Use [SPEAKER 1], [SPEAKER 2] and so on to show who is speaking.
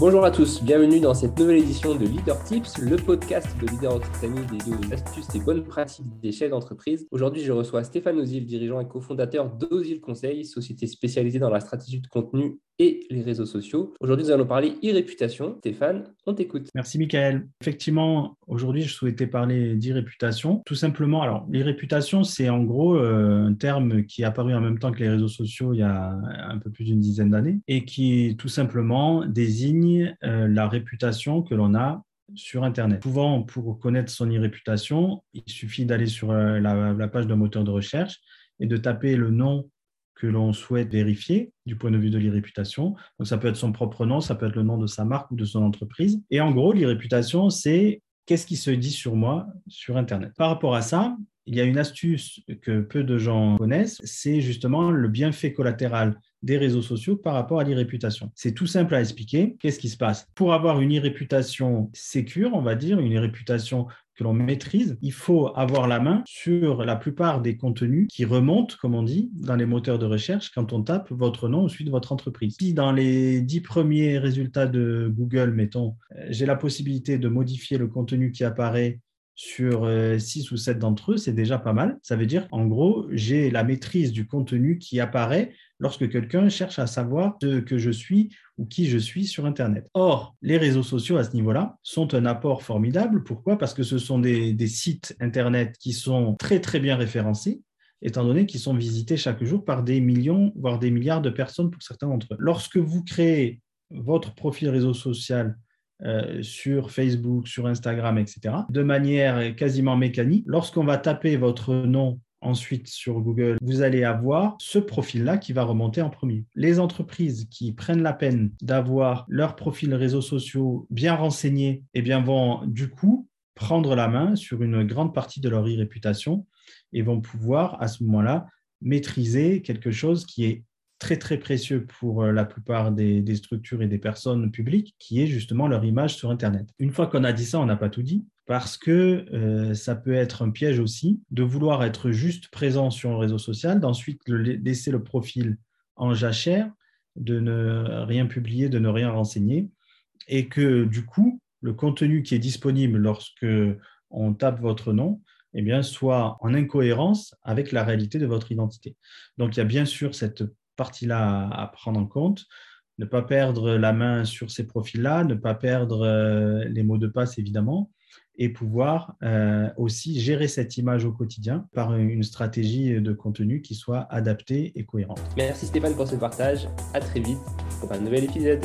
[SPEAKER 1] Bonjour à tous, bienvenue dans cette nouvelle édition de Leader Tips, le podcast de Leader Occitanie dédié aux astuces et bonnes pratiques des chefs d'entreprise. Aujourd'hui, je reçois Stéphane Ozil, dirigeant et cofondateur d'Ozil Conseil, société spécialisée dans la stratégie de contenu et les réseaux sociaux. Aujourd'hui, nous allons parler e-réputation. Stéphane, on t'écoute.
[SPEAKER 2] Merci, Michael. Effectivement, aujourd'hui, je souhaitais parler d'e-réputation. Tout simplement, alors, l'e-réputation, c'est en gros euh, un terme qui est apparu en même temps que les réseaux sociaux il y a un peu plus d'une dizaine d'années et qui tout simplement désigne euh, la réputation que l'on a sur Internet. Souvent, pour connaître son e-réputation, il suffit d'aller sur euh, la, page d'un moteur de recherche et de taper le nom que l'on souhaite vérifier du point de vue de l'e-réputation. Donc, ça peut être son propre nom, ça peut être le nom de sa marque ou de son entreprise. Et en gros, l'e-réputation, c'est qu'est-ce qui se dit sur moi sur Internet? Par rapport à ça, il y a une astuce que peu de gens connaissent, c'est justement le bienfait collatéral des réseaux sociaux par rapport à l'e-réputation. C'est tout simple à expliquer. Qu'est-ce qui se passe? Pour avoir une e-réputation sécure, on va dire, une e-réputation que l'on maîtrise, il faut avoir la main sur la plupart des contenus qui remontent, comme on dit, dans les moteurs de recherche quand on tape votre nom ensuite votre entreprise. Si dans les dix premiers résultats de Google, mettons, euh, j'ai la possibilité de modifier le contenu qui apparaît sur 6 euh, ou 7 d'entre eux, c'est déjà pas mal. Ça veut dire, en gros, j'ai la maîtrise du contenu qui apparaît lorsque quelqu'un cherche à savoir ce que je suis ou qui je suis sur Internet. Or, les réseaux sociaux à ce niveau-là sont un apport formidable. Pourquoi? Parce que ce sont des, des sites Internet qui sont très très bien référencés étant donné qu'ils sont visités chaque jour par des millions, voire des milliards de personnes pour certains d'entre eux. Lorsque vous créez votre profil réseau social euh, sur Facebook, sur Instagram, etc., de manière quasiment mécanique, lorsqu'on va taper votre nom ensuite sur Google, vous allez avoir ce profil-là qui va remonter en premier. Les entreprises qui prennent la peine d'avoir leur profil réseaux sociaux bien renseignés, eh bien vont du coup prendre la main sur une grande partie de leur e-réputation et vont pouvoir à ce moment-là maîtriser quelque chose qui est très très précieux pour euh, la plupart des, structures et des personnes publiques, qui est justement leur image sur Internet. Une fois qu'on a dit ça, on n'a pas tout dit, parce que euh, ça peut être un piège aussi de vouloir être juste présent sur un réseau social, d'ensuite laisser le profil en jachère, de ne rien publier, de ne rien renseigner, et que du coup, le contenu qui est disponible lorsque on tape votre nom, eh bien, soit en incohérence avec la réalité de votre identité. Donc, il y a bien sûr cette partie-là à, prendre en compte. Ne pas perdre la main sur ces profils-là, ne pas perdre euh, les mots de passe, évidemment, et pouvoir euh, aussi gérer cette image au quotidien par une stratégie de contenu qui soit adaptée et cohérente.
[SPEAKER 1] Merci Stéphane pour ce partage. À très vite pour un nouvel épisode.